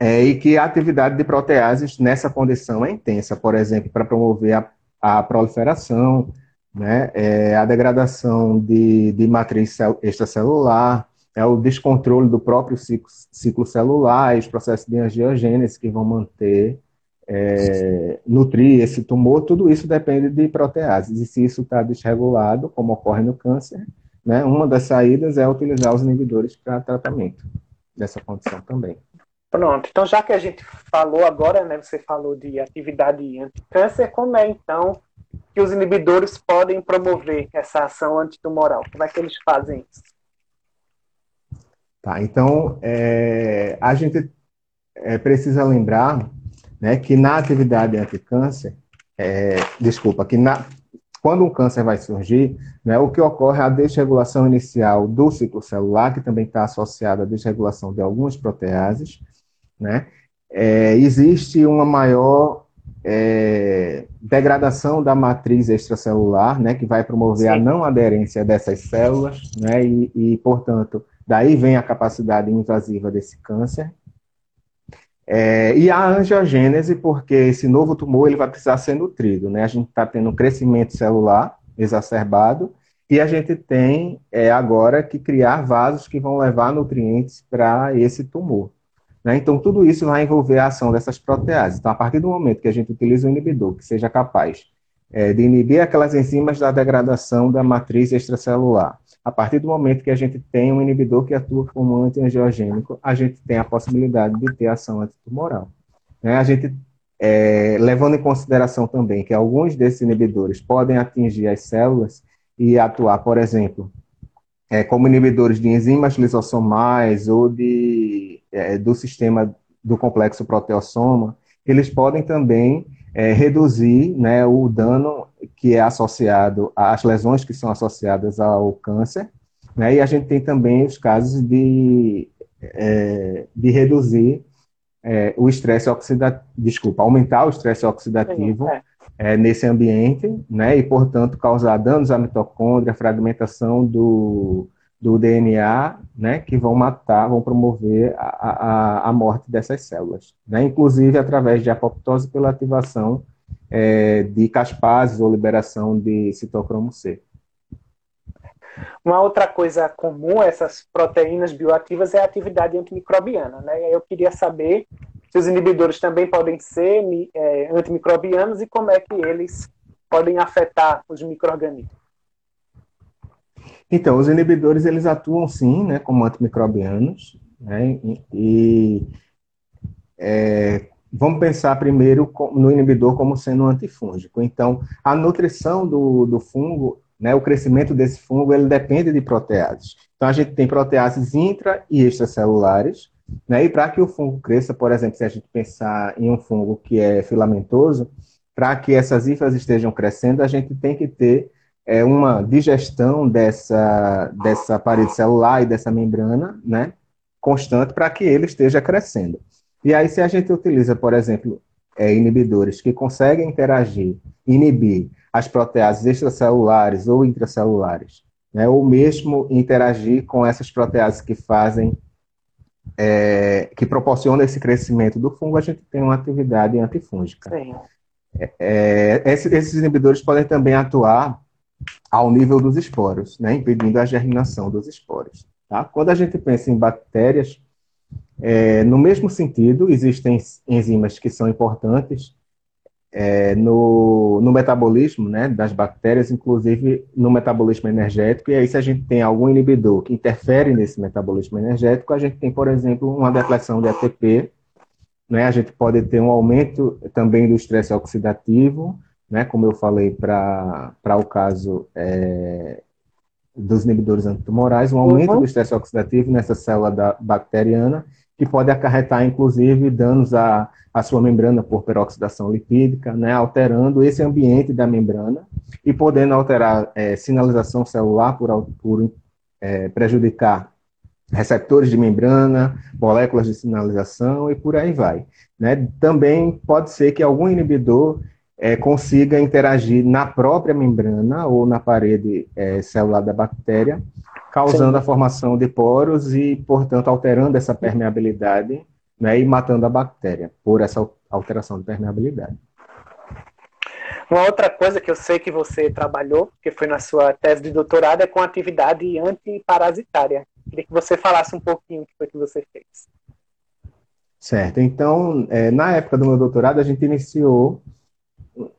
é, e que a atividade de proteases nessa condição é intensa, por exemplo, para promover a, a proliferação, né, é, a degradação de, de matriz extracelular, é o descontrole do próprio ciclo, ciclo celular os processos de angiogênese que vão manter, é, nutrir esse tumor, tudo isso depende de proteases. E se isso está desregulado, como ocorre no câncer, né, uma das saídas é utilizar os inibidores para tratamento dessa condição também. Pronto, então já que a gente falou agora, né, você falou de atividade anti-câncer, como é então que os inibidores podem promover essa ação antitumoral? Como é que eles fazem isso? Tá, então é, a gente é, precisa lembrar né, que na atividade anti-câncer, é, desculpa, que na, quando um câncer vai surgir, né, o que ocorre é a desregulação inicial do ciclo celular, que também está associada à desregulação de algumas proteases, né? É, existe uma maior é, degradação da matriz extracelular, né, que vai promover Sim. a não aderência dessas células, né, e, e, portanto, daí vem a capacidade invasiva desse câncer. É, e a angiogênese, porque esse novo tumor ele vai precisar ser nutrido, né? A gente está tendo um crescimento celular exacerbado e a gente tem é, agora que criar vasos que vão levar nutrientes para esse tumor. Né? Então, tudo isso vai envolver a ação dessas proteases. Então, a partir do momento que a gente utiliza um inibidor que seja capaz é, de inibir aquelas enzimas da degradação da matriz extracelular, a partir do momento que a gente tem um inibidor que atua como antiangiogênico, a gente tem a possibilidade de ter ação antitumoral. Né? A gente, é, levando em consideração também que alguns desses inibidores podem atingir as células e atuar, por exemplo, é, como inibidores de enzimas lisossomais ou de, é, do sistema do complexo proteossoma, eles podem também é, reduzir né, o dano que é associado às lesões que são associadas ao câncer, né, e a gente tem também os casos de, é, de reduzir é, o estresse oxidativo, desculpa, aumentar o estresse oxidativo é. É, nesse ambiente, né, e, portanto, causar danos à mitocôndria, fragmentação do, do DNA, né, que vão matar, vão promover a, a, a morte dessas células, né, inclusive através de apoptose pela ativação é, de caspases ou liberação de citocromo C. Uma outra coisa comum a essas proteínas bioativas é a atividade antimicrobiana, né? Eu queria saber se os inibidores também podem ser é, antimicrobianos e como é que eles podem afetar os micro-organismos. Então, os inibidores, eles atuam sim, né, como antimicrobianos, né, e, é, vamos pensar primeiro no inibidor como sendo um antifúngico. Então, a nutrição do, do fungo, né, o crescimento desse fungo, ele depende de proteases. Então, a gente tem proteases intra e extracelulares, né? E para que o fungo cresça, por exemplo, se a gente pensar em um fungo que é filamentoso, para que essas hifas estejam crescendo, a gente tem que ter é, uma digestão dessa, dessa parede celular e dessa membrana né, constante para que ele esteja crescendo. E aí, se a gente utiliza, por exemplo, é, inibidores que conseguem interagir, inibir as proteases extracelulares ou intracelulares, né, ou mesmo interagir com essas proteases que fazem é, que proporciona esse crescimento do fungo, a gente tem uma atividade antifúngica. É, é esses inibidores podem também atuar ao nível dos esporos, né, impedindo a germinação dos esporos. Tá? Quando a gente pensa em bactérias, é, no mesmo sentido, existem enzimas que são importantes é, no, no, metabolismo né, das bactérias, inclusive no metabolismo energético. E aí, se a gente tem algum inibidor que interfere nesse metabolismo energético, a gente tem, por exemplo, uma depressão de ATP. Né, a gente pode ter um aumento também do estresse oxidativo, né, como eu falei para o caso é, dos inibidores antitumorais, um aumento uhum. do estresse oxidativo nessa célula da, bacteriana, que pode acarretar, inclusive, danos à, à sua membrana por peroxidação lipídica, né, alterando esse ambiente da membrana e podendo alterar é, sinalização celular por, por é, prejudicar receptores de membrana, moléculas de sinalização e por aí vai. Né? Também pode ser que algum inibidor é, consiga interagir na própria membrana ou na parede é, celular da bactéria, causando Sim. a formação de poros e, portanto, alterando essa permeabilidade né, e matando a bactéria por essa alteração de permeabilidade. Uma outra coisa que eu sei que você trabalhou, que foi na sua tese de doutorado, é com atividade antiparasitária. Queria que você falasse um pouquinho o que foi que você fez. Certo. Então, é, na época do meu doutorado, a gente iniciou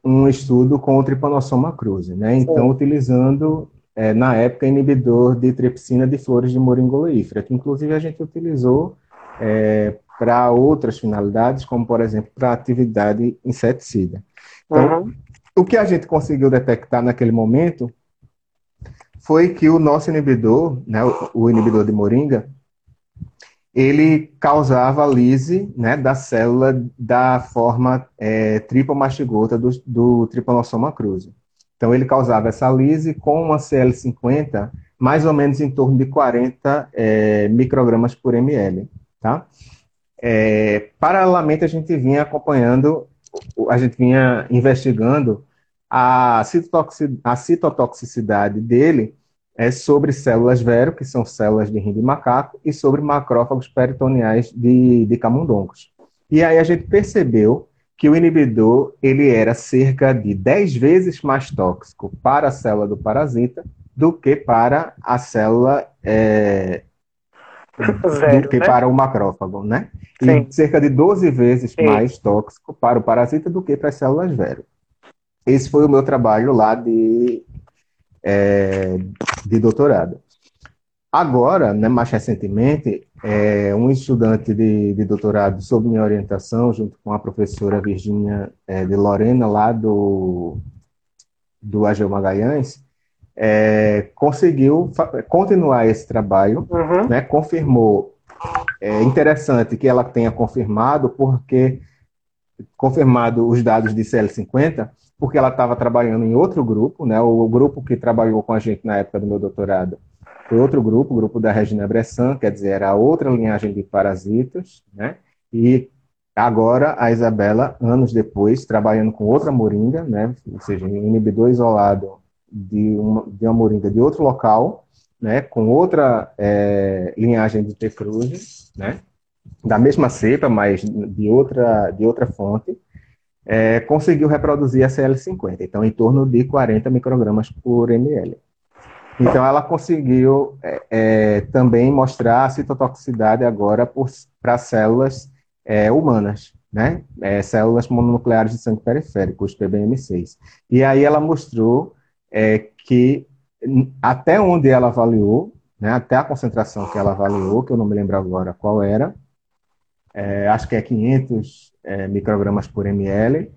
um estudo com o Trypanosoma cruzi, né? Então, Sim. utilizando, é, na época, inibidor de tripsina de flores de moringa oleífera, que inclusive a gente utilizou é, para outras finalidades, como, por exemplo, para atividade inseticida. Então, uhum. o que a gente conseguiu detectar naquele momento foi que o nosso inibidor, né, o inibidor de moringa, ele causava lise né, da célula da forma é, tripomastigota do, do Trypanosoma cruzi. Então, ele causava essa lise com uma CL50 mais ou menos em torno de 40 é, microgramas por ml. Tá? É, paralelamente, a gente vinha acompanhando, a gente vinha investigando a, a citotoxicidade dele é sobre células vero, que são células de rim de macaco, e sobre macrófagos peritoneais de, de camundongos. E aí a gente percebeu que o inibidor ele era cerca de 10 vezes mais tóxico para a célula do parasita do que para a célula é, Zero, do que né? para o macrófago, né? Sim. E cerca de 12 vezes Sim. mais tóxico para o parasita do que para as células vero. Esse foi o meu trabalho lá de é, de doutorado. Agora, né, mais recentemente, é, um estudante de, de, doutorado sob minha orientação, junto com a professora Virginia é, de Lorena, lá do, do Ageu Magalhães, é, conseguiu continuar esse trabalho, uhum. né, confirmou. É interessante que ela tenha confirmado, porque confirmado os dados de CL50, porque ela estava trabalhando em outro grupo, né? O, grupo que trabalhou com a gente na época do meu doutorado foi outro grupo, o grupo da Regina Bressan, quer dizer, era outra linhagem de parasitas, né? E agora a Isabela, anos depois, trabalhando com outra moringa, né? Ou seja, um inibidor isolado de uma, de uma moringa de outro local, né? Com outra é, linhagem de T. cruz, né? Da mesma cepa, mas de outra, de outra fonte, é, conseguiu reproduzir a CL50, então em torno de 40 microgramas por ml. Então ela conseguiu é, é, também mostrar a citotoxicidade agora para células é, humanas, né? É, células mononucleares de sangue periférico, os PBM6. E aí ela mostrou é, que até onde ela avaliou, né, até a concentração que ela avaliou, que eu não me lembro agora qual era, acho que é 500 é, microgramas por ml,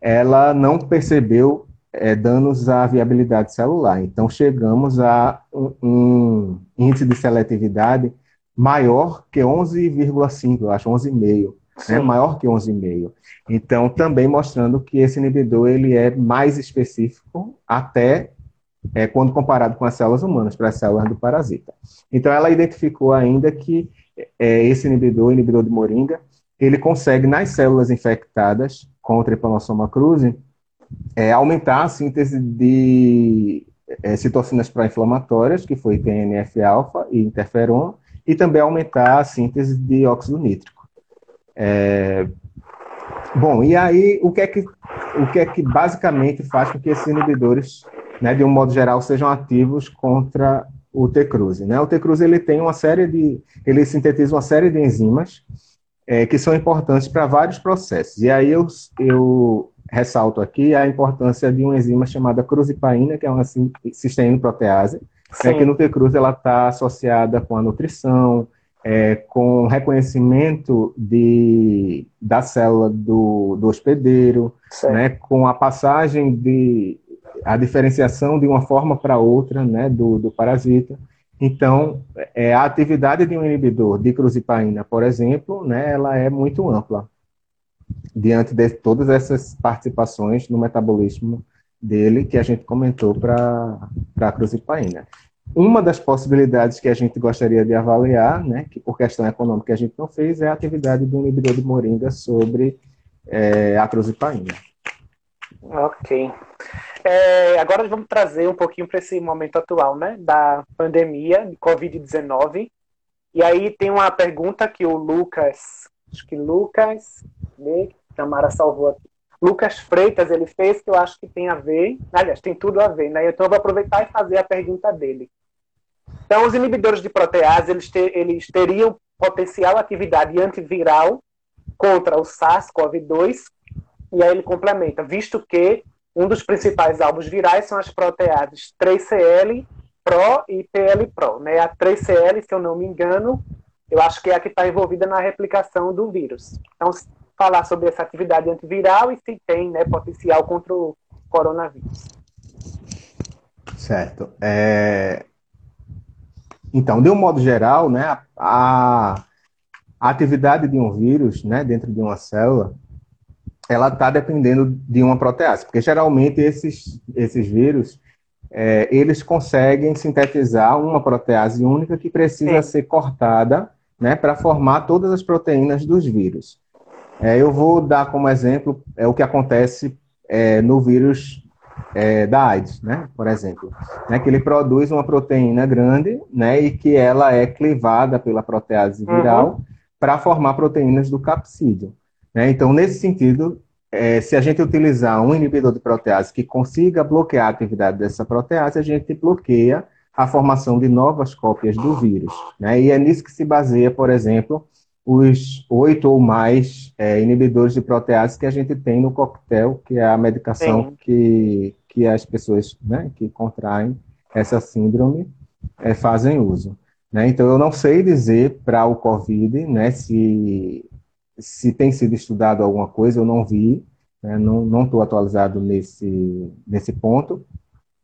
ela não percebeu é, danos à viabilidade celular. Então, chegamos a um, um índice de seletividade maior que 11,5, eu acho, 11,5. Né, maior que 11,5. Então, também mostrando que esse inibidor ele é mais específico até é, quando comparado com as células humanas, para as células do parasita. Então, ela identificou ainda que é, esse inibidor, inibidor de moringa, ele consegue, nas células infectadas com o Trypanosoma cruzi, é, aumentar a síntese de é, citocinas pró-inflamatórias, que foi TNF-alfa e interferon, e também aumentar a síntese de óxido nítrico. É, bom, e aí o que é que, o que é que basicamente faz com que esses inibidores, né, de um modo geral, sejam ativos contra o T-cruzi? Né? O T-cruzi ele tem uma série de, ele sintetiza uma série de enzimas é, que são importantes para vários processos. E aí eu, eu ressalto aqui a importância de uma enzima chamada cruzipaína, que é uma cisteína-protease, é que no T-cruz ela está associada com a nutrição, é, com reconhecimento de, da célula do, do hospedeiro, né, com a passagem de, a diferenciação de uma forma para outra né, do, do parasita. Então, é, a atividade de um inibidor de cruzipaína, por exemplo, né, ela é muito ampla diante de todas essas participações no metabolismo dele que a gente comentou para a cruzipaína. Uma das possibilidades que a gente gostaria de avaliar, né, que por questão econômica a gente não fez, é a atividade do inibidor de moringa sobre é, a cruzipaína. Ok. É, agora vamos trazer um pouquinho para esse momento atual, né, da pandemia de Covid-19. E aí tem uma pergunta que o Lucas, acho que Lucas, né, Tamara salvou aqui. Lucas Freitas, ele fez que eu acho que tem a ver, aliás, tem tudo a ver, né? Então eu vou aproveitar e fazer a pergunta dele. Então, os inibidores de protease, eles, ter, eles teriam potencial atividade antiviral contra o SARS-CoV-2, e aí ele complementa, visto que um dos principais alvos virais são as proteases 3CL Pro e PL Pro. Né? A 3CL, se eu não me engano, eu acho que é a que está envolvida na replicação do vírus. Então, falar sobre essa atividade antiviral e se tem né, potencial contra o coronavírus. Certo. É... Então, de um modo geral, né, a, a atividade de um vírus né, dentro de uma célula ela está dependendo de uma protease, porque geralmente esses, esses vírus é, eles conseguem sintetizar uma protease única que precisa Sim. ser cortada né, para formar todas as proteínas dos vírus. É, eu vou dar como exemplo é, o que acontece é, no vírus é, da AIDS, né, por exemplo, né, que ele produz uma proteína grande né, e que ela é clivada pela protease viral uhum. para formar proteínas do capsídeo. Né? Então, nesse sentido, é, se a gente utilizar um inibidor de protease que consiga bloquear a atividade dessa protease, a gente bloqueia a formação de novas cópias do vírus. Né? E é nisso que se baseia, por exemplo, os oito ou mais é, inibidores de protease que a gente tem no coquetel, que é a medicação que, que as pessoas né, que contraem essa síndrome é, fazem uso. Né? Então, eu não sei dizer para o COVID né, se se tem sido estudado alguma coisa, eu não vi, né, não estou atualizado nesse, nesse ponto,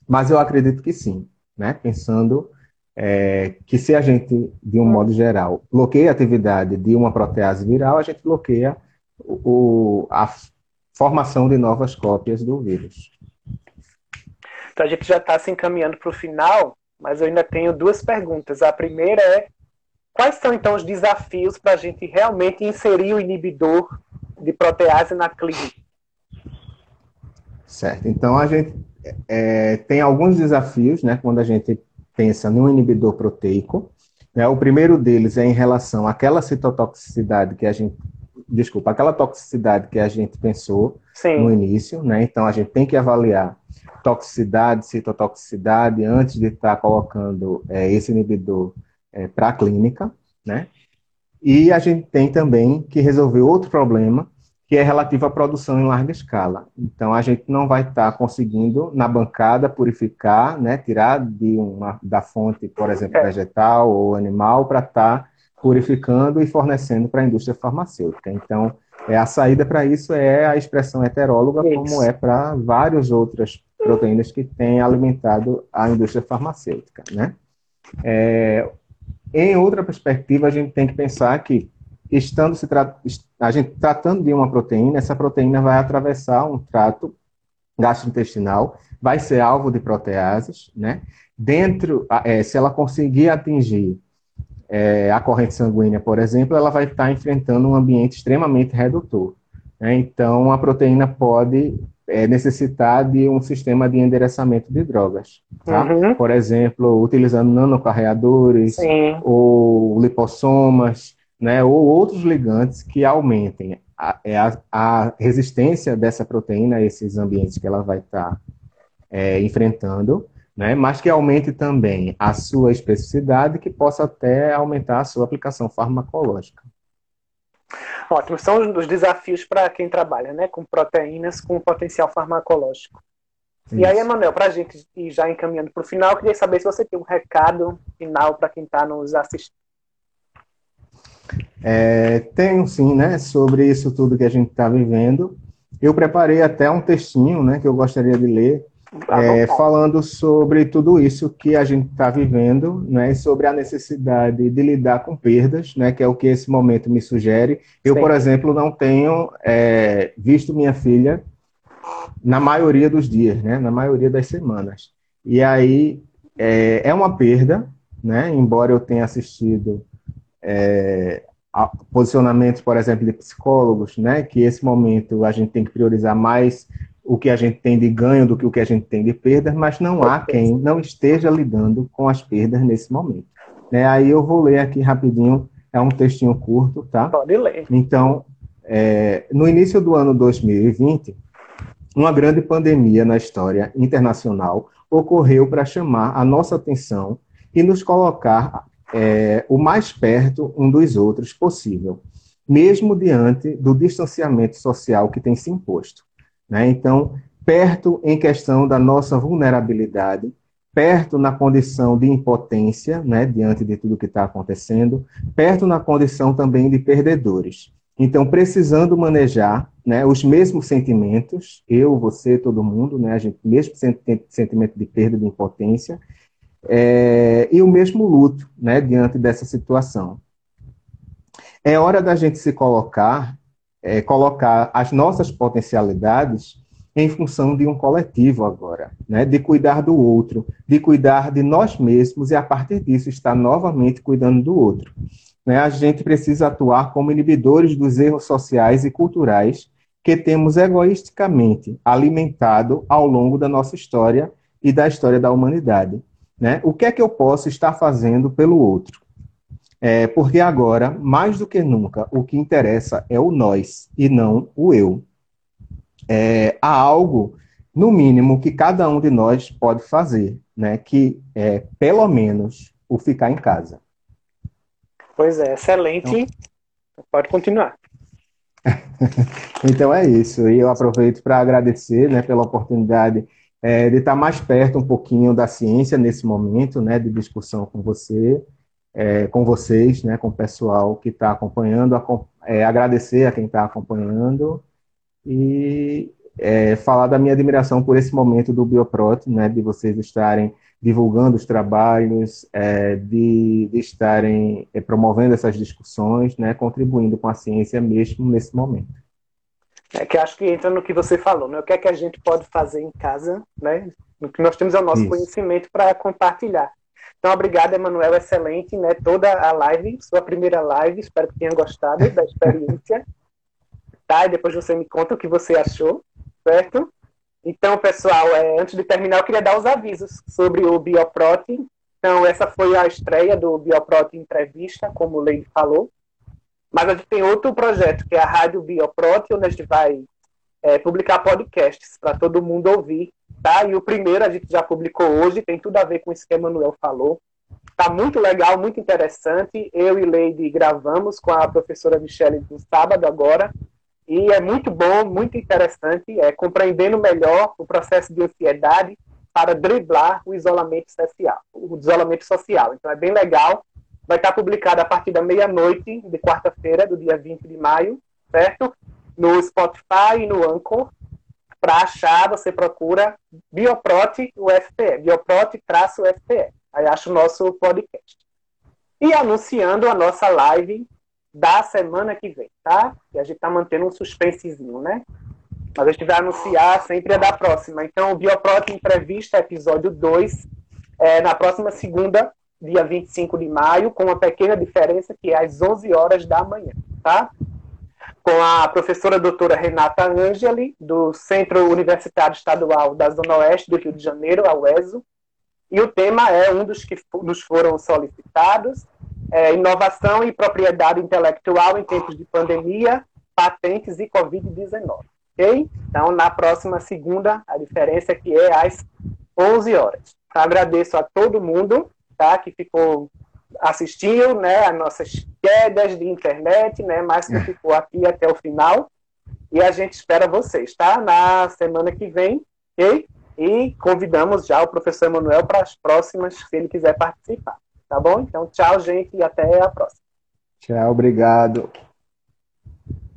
mas eu acredito que sim, né, pensando é, que se a gente, de um modo geral, bloqueia a atividade de uma protease viral, a gente bloqueia o, a formação de novas cópias do vírus. Então a gente já está se encaminhando para o final, mas eu ainda tenho duas perguntas. A primeira é Quais são, então, os desafios para a gente realmente inserir o inibidor de protease na clínica? Certo. Então, a gente é, tem alguns desafios, né, quando a gente pensa no inibidor proteico. Né, o primeiro deles é em relação àquela citotoxicidade que a gente desculpa, aquela toxicidade que a gente pensou Sim. no início, né? Então a gente tem que avaliar toxicidade, citotoxicidade antes de estar colocando é, esse inibidor é, para a clínica, né? E a gente tem também que resolver outro problema, que é relativo à produção em larga escala. Então, a gente não vai estar tá conseguindo, na bancada, purificar, né, tirar de uma, da fonte, por exemplo, é. vegetal ou animal, para estar tá purificando e fornecendo para a indústria farmacêutica. Então, é, a saída para isso é a expressão heteróloga, como é para várias outras proteínas que têm alimentado a indústria farmacêutica, né? É, em outra perspectiva, a gente tem que pensar que, estando se tra a gente tratando de uma proteína, essa proteína vai atravessar um trato gastrointestinal, vai ser alvo de proteases, né? Dentro, é, se ela conseguir atingir é, a corrente sanguínea, por exemplo, ela vai estar enfrentando um ambiente extremamente redutor. Né? Então, a proteína pode é, necessitar de um sistema de endereçamento de drogas. Tá? Uhum. Por exemplo, utilizando nanocarreadores Sim. ou lipossomas, né, ou outros ligantes que aumentem a, é a, a, resistência dessa proteína a esses ambientes que ela vai estar é, enfrentando, né, mas que aumente também a sua especificidade, que possa até aumentar a sua aplicação farmacológica. Ótimo, são os desafios para quem trabalha né, com proteínas com potencial farmacológico. Isso. E aí, Emanuel, para a gente ir já encaminhando para o final, eu queria saber se você tem um recado final para quem está nos assistindo. É, tenho sim, né, sobre isso tudo que a gente está vivendo. Eu preparei até um textinho, né, que eu gostaria de ler, é, falando sobre tudo isso que a gente está vivendo, né, sobre a necessidade de lidar com perdas, né, que é o que esse momento me sugere. Eu, Sim. por exemplo, não tenho é, visto minha filha na maioria dos dias, né, na maioria das semanas. E aí é, é uma perda, né, embora eu tenha assistido é, posicionamentos, por exemplo, de psicólogos, né, que esse momento a gente tem que priorizar mais o que a gente tem de ganho do que o que a gente tem de perdas, mas não há quem não esteja lidando com as perdas nesse momento. Né? Aí eu vou ler aqui rapidinho, é um textinho curto, tá? Pode ler. Então, é, no início do ano 2020, uma grande pandemia na história internacional ocorreu para chamar a nossa atenção e nos colocar é, o mais perto um dos outros possível, mesmo diante do distanciamento social que tem se imposto. Né? Então, perto em questão da nossa vulnerabilidade, perto na condição de impotência, né, diante de tudo que está acontecendo, perto na condição também de perdedores. Então, precisando manejar né, os mesmos sentimentos, eu, você, todo mundo, né, a gente, mesmo sentimento de perda, de impotência, é, e o mesmo luto né, diante dessa situação. É hora da gente se colocar é, colocar as nossas potencialidades em função de um coletivo agora, né? de cuidar do outro, de cuidar de nós mesmos e, a partir disso, estar novamente cuidando do outro. Né? A gente precisa atuar como inibidores dos erros sociais e culturais que temos egoisticamente alimentado ao longo da nossa história e da história da humanidade. Né? O que é que eu posso estar fazendo pelo outro? É, porque agora, mais do que nunca, o que interessa é o nós e não o eu. É, há algo, no mínimo, que cada um de nós pode fazer, né? que é, pelo menos, o ficar em casa. Pois é, excelente. Então... Pode continuar. então é isso. E eu aproveito para agradecer né, pela oportunidade é, de estar mais perto um pouquinho da ciência nesse momento né, de discussão com você é, com vocês, né, com o pessoal que está acompanhando, é, agradecer a quem está acompanhando e é, falar da minha admiração por esse momento do Bioprot, né, de vocês estarem divulgando os trabalhos, é, de, de, estarem é, promovendo essas discussões, né, contribuindo com a ciência mesmo nesse momento. É que acho que entra no que você falou, né? O que é que a gente pode fazer em casa, né? O que nós temos é o nosso Isso. conhecimento para compartilhar. Então, obrigado, Emanuel, excelente, né? Toda a live, sua primeira live, espero que tenha gostado da experiência. tá? E depois você me conta o que você achou, certo? Então, pessoal, é, antes de terminar, eu queria dar os avisos sobre o Bioprote. Então, essa foi a estreia do Bioprote Entrevista, como o Leide falou. Mas a gente tem outro projeto, que é a Rádio Bioprote, onde a gente vai é, publicar podcasts para todo mundo ouvir tá? E o primeiro a gente já publicou hoje, tem tudo a ver com isso que o Emanuel falou. Tá muito legal, muito interessante. Eu e Leide gravamos com a professora Michele no sábado agora. E é muito bom, muito interessante, é compreendendo melhor o processo de ansiedade para driblar o isolamento social, o isolamento social. Então é bem legal. Vai estar publicado a partir da meia-noite de quarta-feira, do dia 20 de maio, certo? No Spotify e no Anchor. Para achar, você procura Bioprote UFPE, Bioprote-UFPE. Aí acha o nosso podcast. E anunciando a nossa live da semana que vem, tá? E a gente tá mantendo um suspensezinho, né? Mas a gente vai anunciar sempre a da próxima. Então, o Bioprote Entrevista, episódio 2, é na próxima segunda, dia 25 de maio, com uma pequena diferença que é às 11 horas da manhã, tá? com a professora doutora Renata Angeli, do Centro Universitário Estadual da Zona Oeste do Rio de Janeiro, a UESO, e o tema é um dos que nos foram solicitados, é, inovação e propriedade intelectual em tempos de pandemia, patentes e Covid-19. Ok? Então, na próxima segunda, a diferença é que é às 11 horas. Agradeço a todo mundo tá, que ficou assistiu né, as nossas quedas de internet, né, mas que ficou aqui até o final. E a gente espera vocês, tá? Na semana que vem, ok? E convidamos já o professor Emanuel para as próximas, se ele quiser participar. Tá bom? Então, tchau, gente, e até a próxima. Tchau, obrigado.